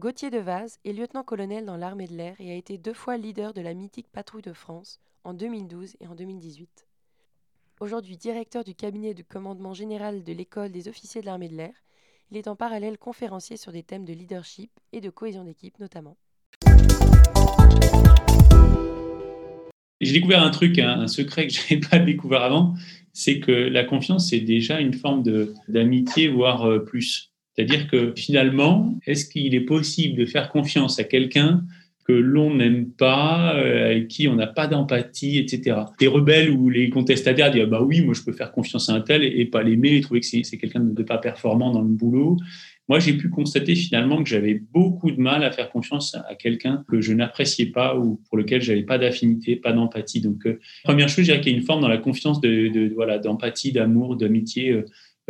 Gauthier de Vaz est lieutenant-colonel dans l'armée de l'air et a été deux fois leader de la mythique patrouille de France en 2012 et en 2018. Aujourd'hui directeur du cabinet du commandement général de l'école des officiers de l'armée de l'air, il est en parallèle conférencier sur des thèmes de leadership et de cohésion d'équipe notamment. J'ai découvert un truc, un, secret que je n'avais pas découvert avant, c'est que la confiance, c'est déjà une forme d'amitié, voire euh, plus. C'est-à-dire que finalement, est-ce qu'il est possible de faire confiance à quelqu'un que l'on n'aime pas, euh, avec qui on n'a pas d'empathie, etc. Les rebelles ou les contestataires disent ah bah oui, moi je peux faire confiance à un tel et, pas l'aimer et trouver que c'est quelqu'un de pas performant dans le boulot. Moi, j'ai pu constater finalement que j'avais beaucoup de mal à faire confiance à quelqu'un que je n'appréciais pas ou pour lequel j'avais pas d'affinité, pas d'empathie. Donc, euh, première chose, je dirais qu'il y a une forme dans la confiance de, voilà d'empathie, d'amour, d'amitié. Euh,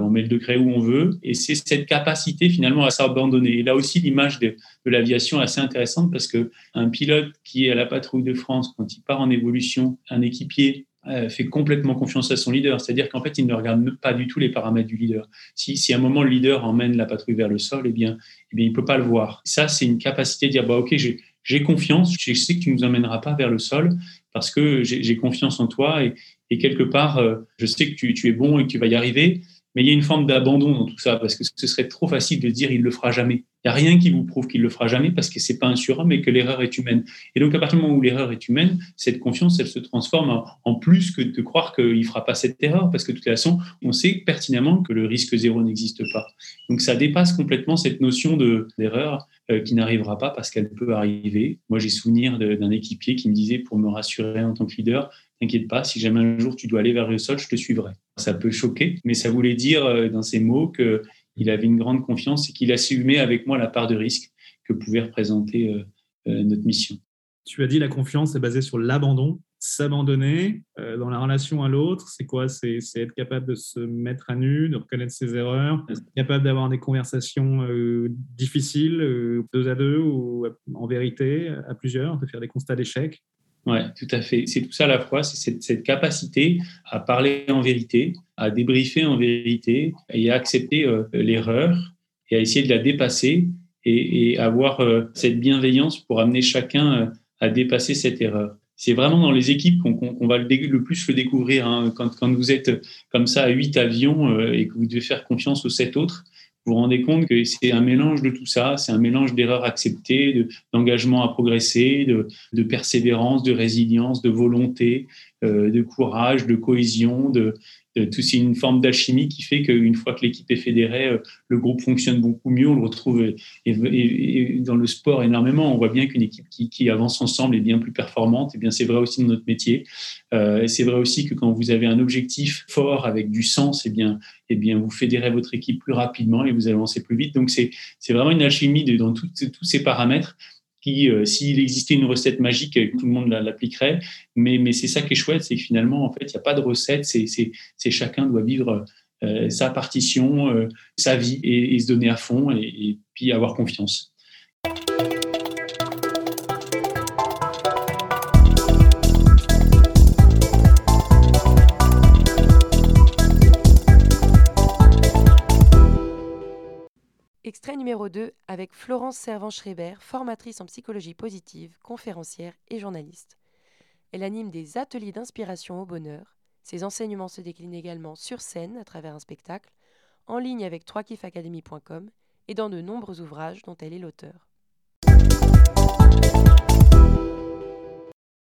on met le degré où on veut. Et c'est cette capacité finalement à s'abandonner. Et là aussi, l'image de, l'aviation est assez intéressante parce que un pilote qui est à la patrouille de France, quand il part en évolution, un équipier euh, fait complètement confiance à son leader. C'est-à-dire qu'en fait, il ne regarde pas du tout les paramètres du leader. Si, si à un moment le leader emmène la patrouille vers le sol, eh bien, eh bien il ne peut pas le voir. Ça, c'est une capacité de dire, bah, OK, j'ai confiance, je sais que tu ne nous emmèneras pas vers le sol parce que j'ai confiance en toi et, quelque part, euh, je sais que tu, tu, es bon et que tu vas y arriver. Mais il y a une forme d'abandon dans tout ça, parce que ce serait trop facile de dire il le fera jamais. Il n'y a rien qui vous prouve qu'il le fera jamais, parce que c'est pas un surhomme et que l'erreur est humaine. Et donc, à partir du moment où l'erreur est humaine, cette confiance, elle se transforme en, plus que de croire qu'il ne fera pas cette erreur, parce que de toute façon, on sait pertinemment que le risque zéro n'existe pas. Donc, ça dépasse complètement cette notion d'erreur euh, qui n'arrivera pas parce qu'elle peut arriver. Moi, j'ai souvenir d'un équipier qui me disait, pour me rassurer en tant que leader, T'inquiète pas, si jamais un jour tu dois aller vers le sol, je te suivrai. Ça peut choquer, mais ça voulait dire euh, dans ces mots qu'il avait une grande confiance et qu'il assumait avec moi la part de risque que pouvait représenter euh, euh, notre mission. Tu as dit la confiance est basée sur l'abandon. S'abandonner dans la relation à l'autre, c'est quoi? C'est être capable de se mettre à nu, de reconnaître ses erreurs, être capable d'avoir des conversations difficiles, deux à deux ou en vérité, à plusieurs, de faire des constats d'échec. Oui, tout à fait. C'est tout ça à la fois, c'est cette, capacité à parler en vérité, à débriefer en vérité et à accepter euh, l'erreur et à essayer de la dépasser et, avoir euh, cette bienveillance pour amener chacun euh, à dépasser cette erreur. C'est vraiment dans les équipes qu'on va le, plus le découvrir. Hein. Quand, vous êtes comme ça à huit avions et que vous devez faire confiance aux sept autres, vous vous rendez compte que c'est un mélange de tout ça, c'est un mélange d'erreurs acceptées, d'engagement à progresser, de, persévérance, de résilience, de volonté, euh, de courage, de cohésion, de, c'est une forme d'alchimie qui fait qu'une fois que l'équipe est fédérée, euh, le groupe fonctionne beaucoup mieux. On le retrouve et, dans le sport énormément. On voit bien qu'une équipe qui, avance ensemble est bien plus performante. Et bien, c'est vrai aussi dans notre métier. Euh, c'est vrai aussi que quand vous avez un objectif fort avec du sens, et eh bien, et bien, vous fédérez votre équipe plus rapidement et vous avancez plus vite. Donc, c'est vraiment une alchimie de, dans tous ces paramètres qui, euh, s'il existait une recette magique, tout le monde l'appliquerait. Mais, mais c'est ça qui est chouette, c'est que finalement, en fait, il n'y a pas de recette, c'est chacun doit vivre euh, sa partition, euh, sa vie et, se donner à fond et, et puis avoir confiance. Extrait numéro 2 avec Florence Servan-Schreiber, formatrice en psychologie positive, conférencière et journaliste. Elle anime des ateliers d'inspiration au bonheur. Ses enseignements se déclinent également sur scène à travers un spectacle, en ligne avec 3kifacademy.com et dans de nombreux ouvrages dont elle est l'auteur.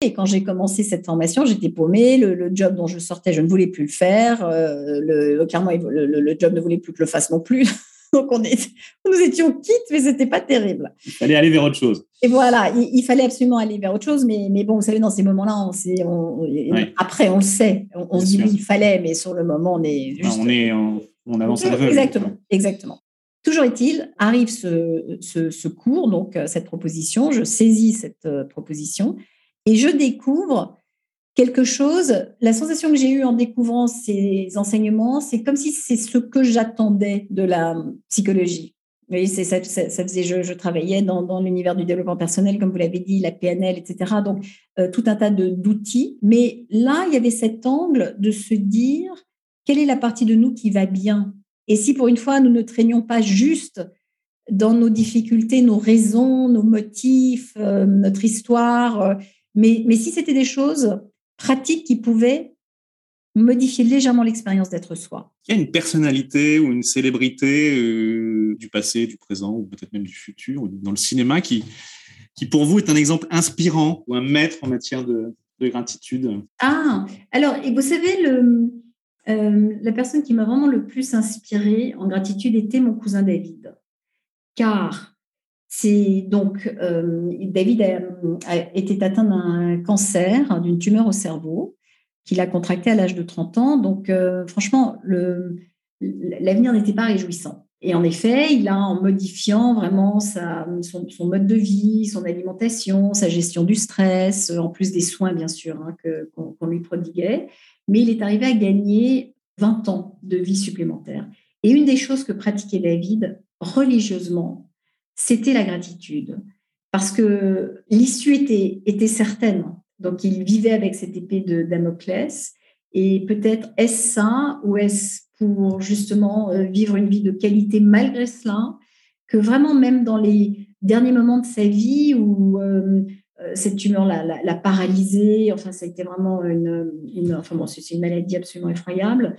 Et quand j'ai commencé cette formation, j'étais paumée. Le, job dont je sortais, je ne voulais plus le faire. Euh, le, le, job ne voulait plus que je le fasse non plus. Donc, on est, nous étions quittes, mais c'était pas terrible. Il fallait aller vers autre chose. Et voilà, il, fallait absolument aller vers autre chose. Mais, mais bon, vous savez, dans ces moments-là, on, après, on le sait. On, se dit oui, il fallait, mais sur le moment, on est juste. on, est, on, avance à l'aveugle. Exactement, exactement. Toujours est-il, arrive ce, ce, ce, cours, donc euh, cette proposition, je saisis cette euh, proposition et je découvre quelque chose. La sensation que j'ai eue en découvrant ces enseignements, c'est comme si c'est ce que j'attendais de la psychologie. Vous voyez, ça, faisait, je, travaillais dans, l'univers du développement personnel, comme vous l'avez dit, la PNL, etc. Donc, euh, tout un tas d'outils. Mais là, il y avait cet angle de se dire quelle est la partie de nous qui va bien? Et si pour une fois, nous ne traînions pas juste dans nos difficultés, nos raisons, nos motifs, euh, notre histoire, euh, mais si c'était des choses pratiques qui pouvaient modifier légèrement l'expérience d'être soi. Il y a une personnalité ou une célébrité euh, du passé, du présent ou peut-être même du futur ou dans le cinéma qui, qui pour vous est un exemple inspirant ou un maître en matière de, de gratitude Ah, alors, et vous savez, le, euh, la personne qui m'a vraiment le plus inspirée en gratitude était mon cousin David. Car c'est donc euh, David a, été atteint d'un cancer, d'une tumeur au cerveau, qu'il a contracté à l'âge de 30 ans. Donc, euh, franchement, l'avenir n'était pas réjouissant. Et en effet, il a, en modifiant vraiment son, mode de vie, son alimentation, sa gestion du stress, en plus des soins, bien sûr, hein, qu'on lui prodiguait, mais il est arrivé à gagner 20 ans de vie supplémentaire. Et une des choses que pratiquait David religieusement, c'était la gratitude. Parce que l'issue était, était certaine. Donc, il vivait avec cette épée de Damoclès. Et peut-être est-ce ça ou est-ce pour justement euh, vivre une vie de qualité malgré cela que vraiment même dans les derniers moments de sa vie où euh, euh, cette tumeur l'a paralysé, enfin ça a été vraiment une enfin bon, c'est une maladie absolument effroyable,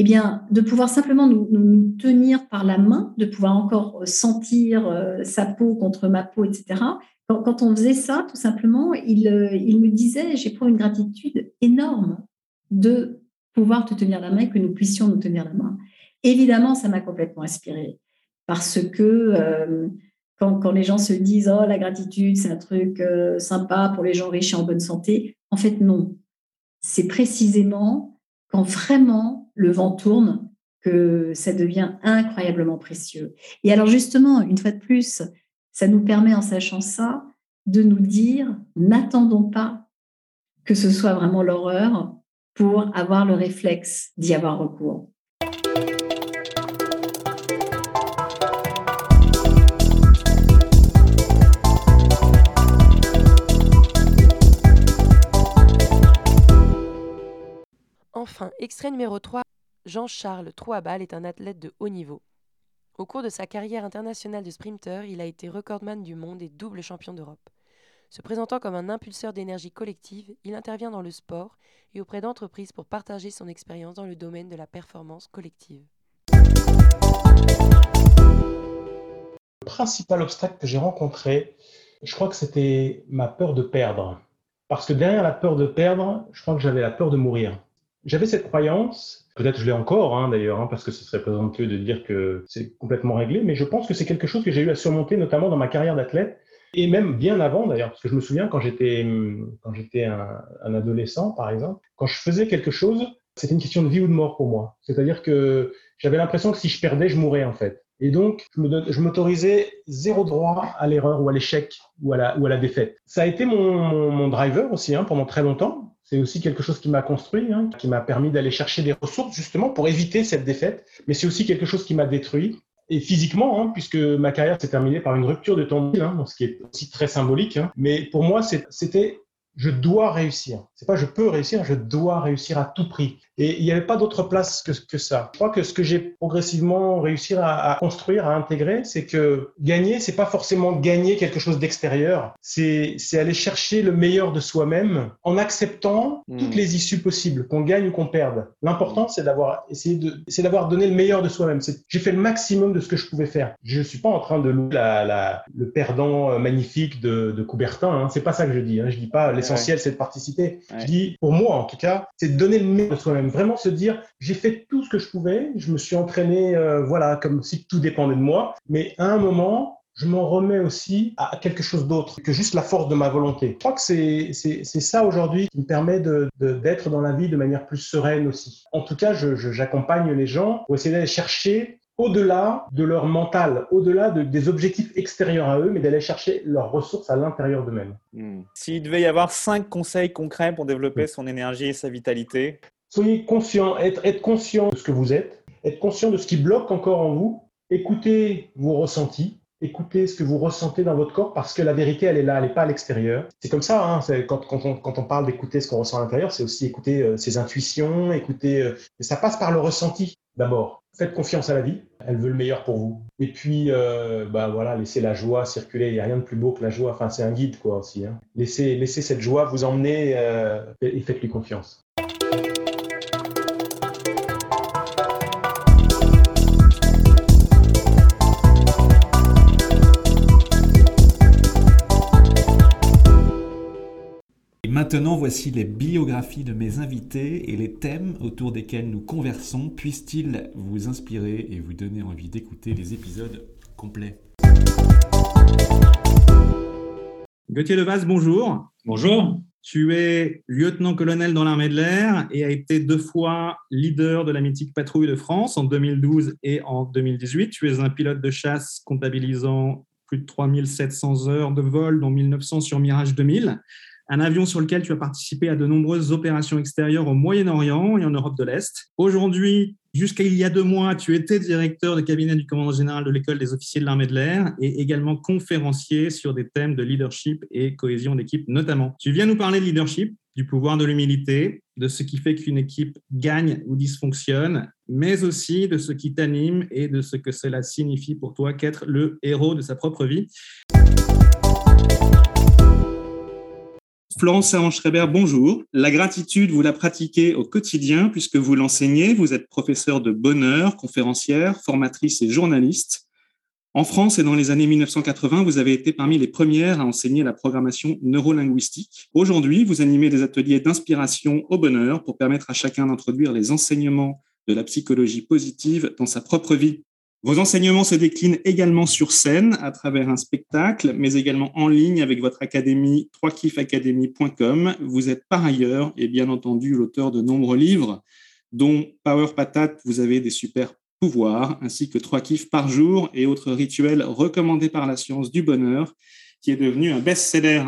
eh bien, de pouvoir simplement nous, tenir par la main, de pouvoir encore sentir euh, sa peau contre ma peau, etc. Quand, on faisait ça, tout simplement, il, euh, me disait, j'éprouve une gratitude énorme de pouvoir te tenir la main et que nous puissions nous tenir la main. Évidemment, ça m'a complètement inspirée parce que euh, quand, quand, les gens se disent, oh, la gratitude, c'est un truc sympa pour les gens riches et en bonne santé, en fait, non. C'est précisément quand vraiment le vent tourne que ça devient incroyablement précieux. Et alors justement, une fois de plus, ça nous permet en sachant ça de nous dire, n'attendons pas que ce soit vraiment l'horreur pour avoir le réflexe d'y avoir recours. Extrait numéro 3, Jean-Charles Trouabal est un athlète de haut niveau. Au cours de sa carrière internationale de sprinter, il a été recordman du monde et double champion d'Europe. Se présentant comme un impulseur d'énergie collective, il intervient dans le sport et auprès d'entreprises pour partager son expérience dans le domaine de la performance collective. Le principal obstacle que j'ai rencontré, je crois que c'était ma peur de perdre. Parce que derrière la peur de perdre, je crois que j'avais la peur de mourir. J'avais cette croyance, peut-être je l'ai encore hein, d'ailleurs, hein, parce que ce serait présomptueux de dire que c'est complètement réglé, mais je pense que c'est quelque chose que j'ai eu à surmonter, notamment dans ma carrière d'athlète, et même bien avant d'ailleurs, parce que je me souviens quand j'étais quand j'étais un, adolescent, par exemple, quand je faisais quelque chose, c'était une question de vie ou de mort pour moi. C'est-à-dire que j'avais l'impression que si je perdais, je mourrais en fait. Et donc, je m'autorisais zéro droit à l'erreur ou à l'échec ou, à la, ou à la défaite. Ça a été mon, mon, mon driver aussi hein, pendant très longtemps. C'est aussi quelque chose qui m'a construit, hein, qui m'a permis d'aller chercher des ressources justement pour éviter cette défaite. Mais c'est aussi quelque chose qui m'a détruit. Et physiquement, hein, puisque ma carrière s'est terminée par une rupture de tendine, hein, ce qui est aussi très symbolique. Mais pour moi, c'était je dois réussir. C'est pas je peux réussir, je dois réussir à tout prix. Et il n'y avait pas d'autre place que, que ça. Je crois que ce que j'ai progressivement réussi à, à, construire, à intégrer, c'est que gagner, c'est pas forcément gagner quelque chose d'extérieur. C'est, aller chercher le meilleur de soi-même en acceptant mmh. toutes les issues possibles, qu'on gagne ou qu'on perde. L'important, c'est d'avoir essayé de, c'est d'avoir donné le meilleur de soi-même. J'ai fait le maximum de ce que je pouvais faire. Je suis pas en train de louer la, la, le perdant euh, magnifique de, de Coubertin. Hein. C'est pas ça que je dis. Hein. Je dis pas l'essentiel, ouais. c'est de participer. Ouais. Je dis, pour moi en tout cas, c'est de donner le meilleur de soi-même vraiment se dire j'ai fait tout ce que je pouvais, je me suis entraîné, euh, voilà, comme si tout dépendait de moi, mais à un moment, je m'en remets aussi à quelque chose d'autre que juste la force de ma volonté. Je crois que c'est, ça aujourd'hui qui me permet d'être dans la vie de manière plus sereine aussi. En tout cas, je, je, j'accompagne les gens pour essayer d'aller chercher au-delà de leur mental, au-delà de, des objectifs extérieurs à eux, mais d'aller chercher leurs ressources à l'intérieur d'eux-mêmes. Mmh. S'il devait y avoir cinq conseils concrets pour développer son énergie et sa vitalité, Soyez conscient, être, être conscient de ce que vous êtes, être conscient de ce qui bloque encore en vous, écoutez vos ressentis, écoutez ce que vous ressentez dans votre corps parce que la vérité, elle est là, elle n'est pas à l'extérieur. C'est comme ça, hein, quand, quand, on, quand on parle d'écouter ce qu'on ressent à l'intérieur, c'est aussi écouter euh, ses intuitions, écouter. Euh, ça passe par le ressenti d'abord. Faites confiance à la vie, elle veut le meilleur pour vous. Et puis, euh, bah voilà, laissez la joie circuler. Il n'y a rien de plus beau que la joie. Enfin, c'est un guide quoi aussi. Hein. Laissez, laissez cette joie vous emmener euh, et faites-lui confiance. Maintenant, voici les biographies de mes invités et les thèmes autour desquels nous conversons. Puissent-ils vous inspirer et vous donner envie d'écouter les épisodes complets? Gauthier Levaz, bonjour. Bonjour. Tu es lieutenant-colonel dans l'armée de l'air et a été deux fois leader de la mythique patrouille de France en 2012 et en 2018. Tu es un pilote de chasse comptabilisant plus de 3700 heures de vol, dont 1900 sur Mirage 2000 un avion sur lequel tu as participé à de nombreuses opérations extérieures au Moyen-Orient et en Europe de l'Est. Aujourd'hui, jusqu'à il y a deux mois, tu étais directeur de cabinet du commandant général de l'école des officiers de l'armée de l'air et également conférencier sur des thèmes de leadership et cohésion d'équipe notamment. Tu viens nous parler de leadership, du pouvoir de l'humilité, de ce qui fait qu'une équipe gagne ou dysfonctionne, mais aussi de ce qui t'anime et de ce que cela signifie pour toi qu'être le héros de sa propre vie. Florence Servan-Schreiber, bonjour. La gratitude, vous la pratiquez au quotidien puisque vous l'enseignez. Vous êtes professeur de bonheur, conférencière, formatrice et journaliste. En France et dans les années 1980, vous avez été parmi les premières à enseigner la programmation neurolinguistique. Aujourd'hui, vous animez des ateliers d'inspiration au bonheur pour permettre à chacun d'introduire les enseignements de la psychologie positive dans sa propre vie. Vos enseignements se déclinent également sur scène à travers un spectacle, mais également en ligne avec votre académie 3kifacademy.com. Vous êtes par ailleurs, et bien entendu, l'auteur de nombreux livres, dont Power Patate, vous avez des super pouvoirs, ainsi que 3 kiffs par jour et autres rituels recommandés par la science du bonheur, qui est devenu un best-seller.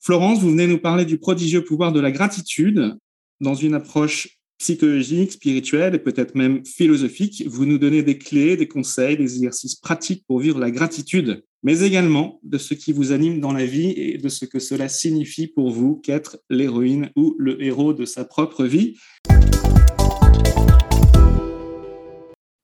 Florence, vous venez nous parler du prodigieux pouvoir de la gratitude dans une approche psychologique, spirituelle et peut-être même philosophique. Vous nous donnez des clés, des conseils, des exercices pratiques pour vivre la gratitude, mais également de ce qui vous anime dans la vie et de ce que cela signifie pour vous qu'être l'héroïne ou le héros de sa propre vie.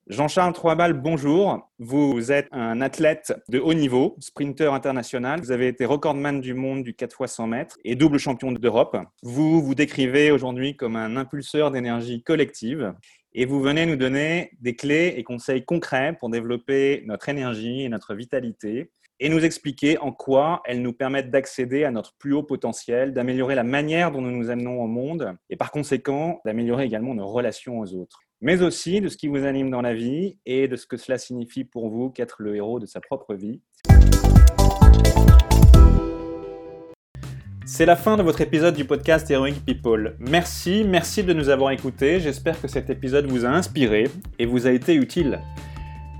Jean-Charles Troisbal, bonjour. Vous êtes un athlète de haut niveau, sprinter international. Vous avez été recordman du monde du 4 x 100 mètres et double champion d'Europe. Vous vous décrivez aujourd'hui comme un impulseur d'énergie collective et vous venez nous donner des clés et conseils concrets pour développer notre énergie et notre vitalité et nous expliquer en quoi elles nous permettent d'accéder à notre plus haut potentiel, d'améliorer la manière dont nous nous amenons au monde et par conséquent d'améliorer également nos relations aux autres mais aussi de ce qui vous anime dans la vie et de ce que cela signifie pour vous qu'être le héros de sa propre vie. C'est la fin de votre épisode du podcast Heroic People. Merci, merci de nous avoir écoutés. J'espère que cet épisode vous a inspiré et vous a été utile.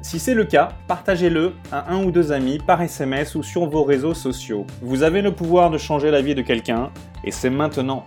Si c'est le cas, partagez-le à un ou deux amis par SMS ou sur vos réseaux sociaux. Vous avez le pouvoir de changer la vie de quelqu'un et c'est maintenant.